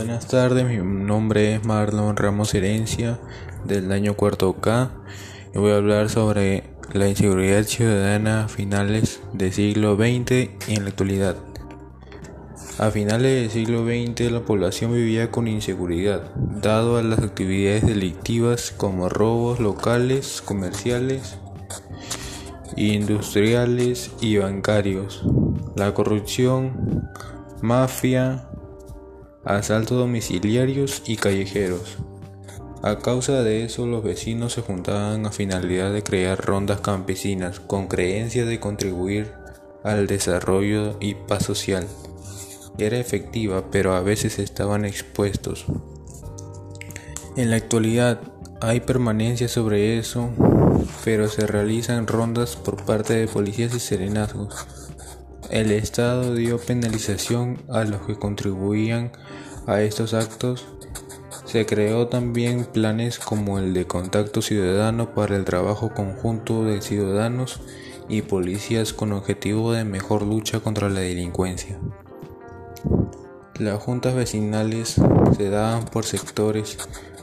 Buenas tardes, mi nombre es Marlon Ramos Herencia del año cuarto K y voy a hablar sobre la inseguridad ciudadana a finales del siglo XX y en la actualidad. A finales del siglo XX la población vivía con inseguridad, dado a las actividades delictivas como robos locales, comerciales, industriales y bancarios, la corrupción, mafia, asaltos domiciliarios y callejeros. A causa de eso los vecinos se juntaban a finalidad de crear rondas campesinas con creencia de contribuir al desarrollo y paz social. Era efectiva, pero a veces estaban expuestos. En la actualidad hay permanencia sobre eso, pero se realizan rondas por parte de policías y serenazgos. El Estado dio penalización a los que contribuían a estos actos. Se creó también planes como el de contacto ciudadano para el trabajo conjunto de ciudadanos y policías con objetivo de mejor lucha contra la delincuencia. Las juntas vecinales se daban por sectores,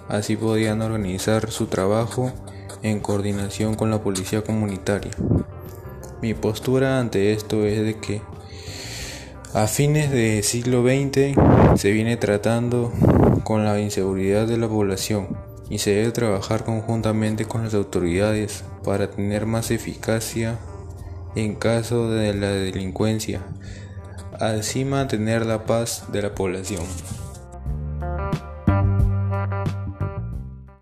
así podían organizar su trabajo en coordinación con la policía comunitaria. Mi postura ante esto es de que a fines del siglo XX se viene tratando con la inseguridad de la población y se debe trabajar conjuntamente con las autoridades para tener más eficacia en caso de la delincuencia, así mantener la paz de la población.